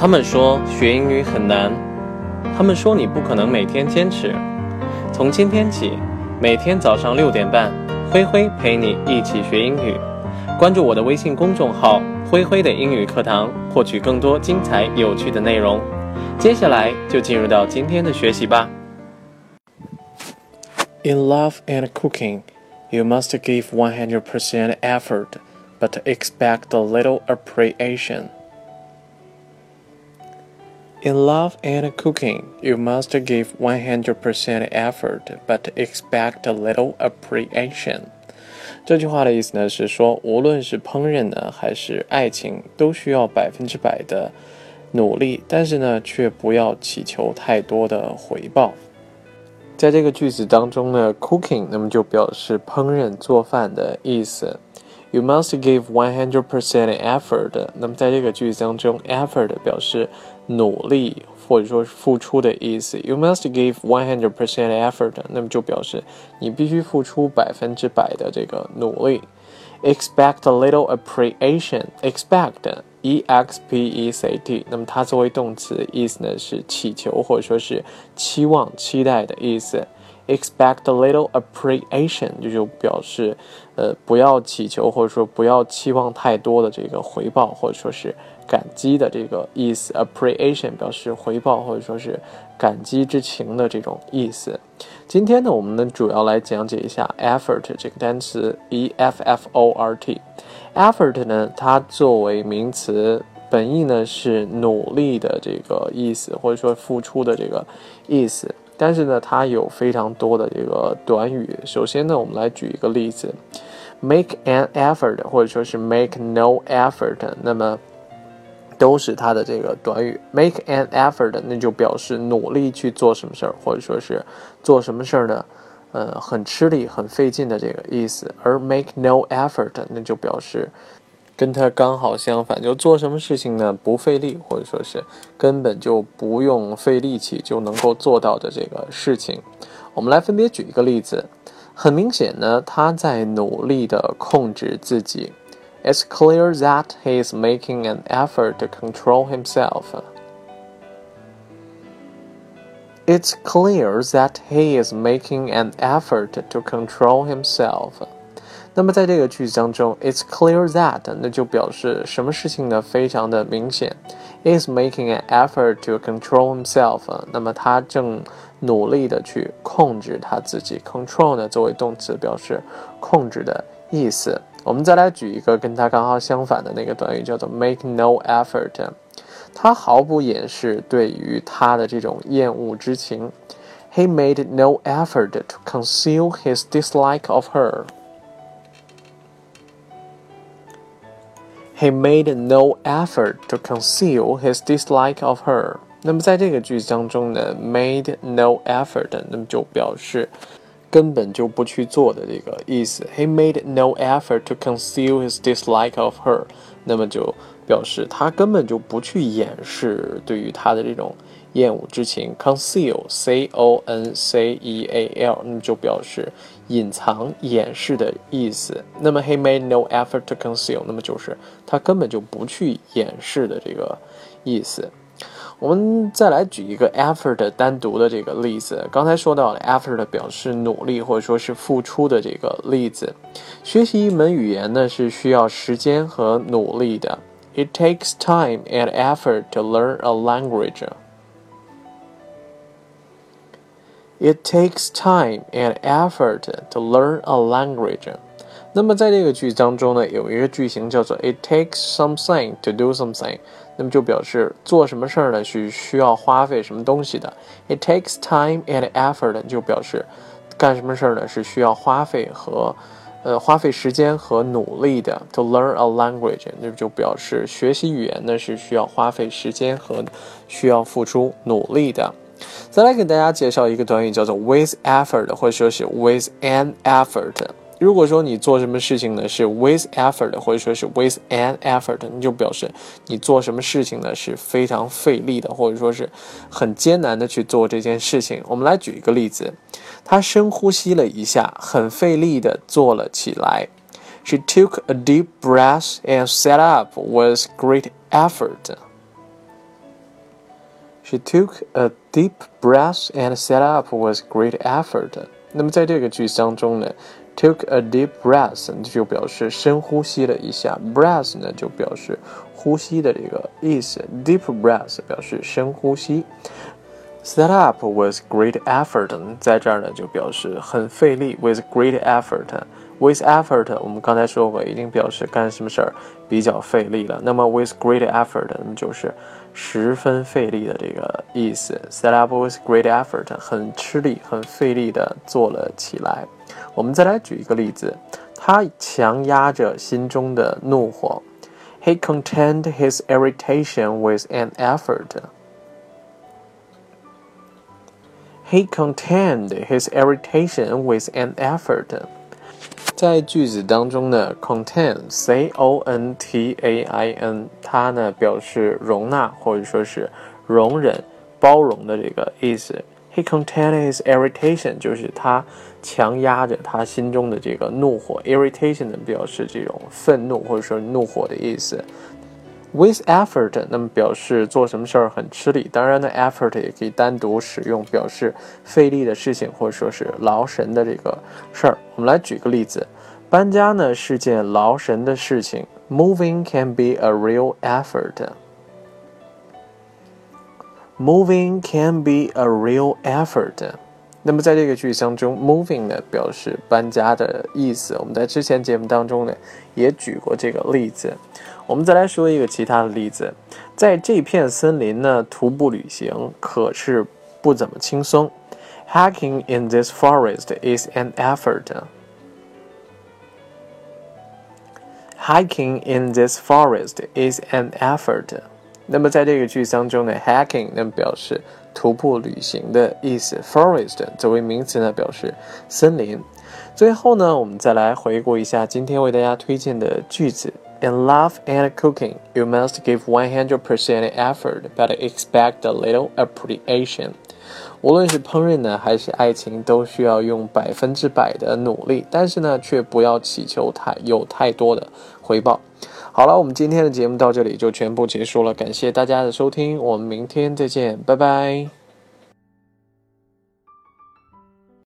他们说学英语很难，他们说你不可能每天坚持。从今天起，每天早上六点半，灰灰陪你一起学英语。关注我的微信公众号“灰灰的英语课堂”，获取更多精彩有趣的内容。接下来就进入到今天的学习吧。In love and cooking, you must give 100% effort, but expect a little appreciation. In love and cooking, you must give 100% effort, but expect a little appreciation. 这句话的意思呢是说，无论是烹饪呢还是爱情，都需要百分之百的努力，但是呢，却不要祈求太多的回报。在这个句子当中呢，cooking 那么就表示烹饪做饭的意思。You must give one hundred percent effort。那么在这个句子当中，effort 表示努力或者说是付出的意思。You must give one hundred percent effort。那么就表示你必须付出百分之百的这个努力。Expect a little appreciation。Expect e x p e c t。那么它作为动词，意思呢是祈求或者说是期望、期待的意思。Expect a little appreciation，这就表示，呃，不要祈求或者说不要期望太多的这个回报或者说是感激的这个意思。Appreciation 表示回报或者说是感激之情的这种意思。今天呢，我们呢主要来讲解一下 effort 这个单词，e f f o r t。effort 呢，它作为名词，本意呢是努力的这个意思，或者说付出的这个意思。但是呢，它有非常多的这个短语。首先呢，我们来举一个例子，make an effort，或者说是 make no effort，那么都是它的这个短语。make an effort，那就表示努力去做什么事儿，或者说是做什么事儿呢？呃，很吃力、很费劲的这个意思。而 make no effort，那就表示。跟它刚好相反，就做什么事情呢？不费力，或者说是根本就不用费力气就能够做到的这个事情。我们来分别举一个例子。很明显呢，他在努力的控制自己。It's clear that he is making an effort to control himself. It's clear that he is making an effort to control himself. 那么在这个句子当中，it's clear that 那就表示什么事情呢？非常的明显，is making an effort to control himself。那么他正努力的去控制他自己。control 呢作为动词表示控制的意思。我们再来举一个跟他刚好相反的那个短语，叫做 make no effort。他毫不掩饰对于他的这种厌恶之情。He made no effort to conceal his dislike of her. He made no effort to conceal his dislike of her。那么在这个句子当中呢，made no effort，那么就表示根本就不去做的这个意思。He made no effort to conceal his dislike of her，那么就表示他根本就不去掩饰对于他的这种厌恶之情。Conceal，c o n c e a l，那么就表示。 隐藏、掩饰的意思。那么 he made no effort to conceal，那么就是他根本就不去掩饰的这个意思。我们再来举一个 effort 单独的这个例子。刚才说到了 effort 表示努力或者说是付出的这个例子。学习一门语言呢是需要时间和努力的。It takes time and effort to learn a language. It takes time and effort to learn a language。那么在这个句子当中呢，有一个句型叫做 It takes something to do something。那么就表示做什么事儿呢是需要花费什么东西的。It takes time and effort 就表示干什么事儿呢是需要花费和呃花费时间和努力的。To learn a language 那就表示学习语言呢是需要花费时间和需要付出努力的。再来给大家介绍一个短语，叫做 with effort，或者说是 with an effort。如果说你做什么事情呢是 with effort，或者说是 with an effort，你就表示你做什么事情呢是非常费力的，或者说是很艰难的去做这件事情。我们来举一个例子，他深呼吸了一下，很费力的坐了起来。She took a deep breath and sat up with great effort. She took a deep breath and sat up with great effort。那么在这个句子当中呢，took a deep breath 就表示深呼吸了一下，breath 呢就表示呼吸的这个意思，deep breath 表示深呼吸。Set up with great effort，在这儿呢就表示很费力，with great effort。 with effort，我们刚才说过，一定表示干什么事儿比较费力了。那么 with great effort，那么就是十分费力的这个意思。Set up with great effort，很吃力、很费力的做了起来。我们再来举一个例子，他强压着心中的怒火。He contained his irritation with an effort. He contained his irritation with an effort. 在句子当中呢，contain，c o n t a i n，它呢表示容纳或者说是容忍、包容的这个意思。He contained his irritation，就是他强压着他心中的这个怒火。Irritation 呢表示这种愤怒或者说怒火的意思。With effort，那么表示做什么事儿很吃力。当然呢，effort 也可以单独使用，表示费力的事情或者说是劳神的这个事儿。我们来举个例子，搬家呢是件劳神的事情。Moving can be a real effort. Moving can be a real effort. 那么在这个句子当中，moving 呢表示搬家的意思。我们在之前节目当中呢也举过这个例子。我们再来说一个其他的例子，在这片森林呢徒步旅行可是不怎么轻松。Hiking in this forest is an effort. Hiking in this forest is an effort. 那么在这个句子当中呢，hiking 能表示徒步旅行的意思，forest 作为名词呢表示森林。最后呢，我们再来回顾一下今天为大家推荐的句子。In love and cooking, you must give one hundred percent effort, but expect a little appreciation. 无论是烹饪呢，还是爱情，都需要用百分之百的努力，但是呢，却不要祈求太有太多的回报。好了，我们今天的节目到这里就全部结束了，感谢大家的收听，我们明天再见，拜拜。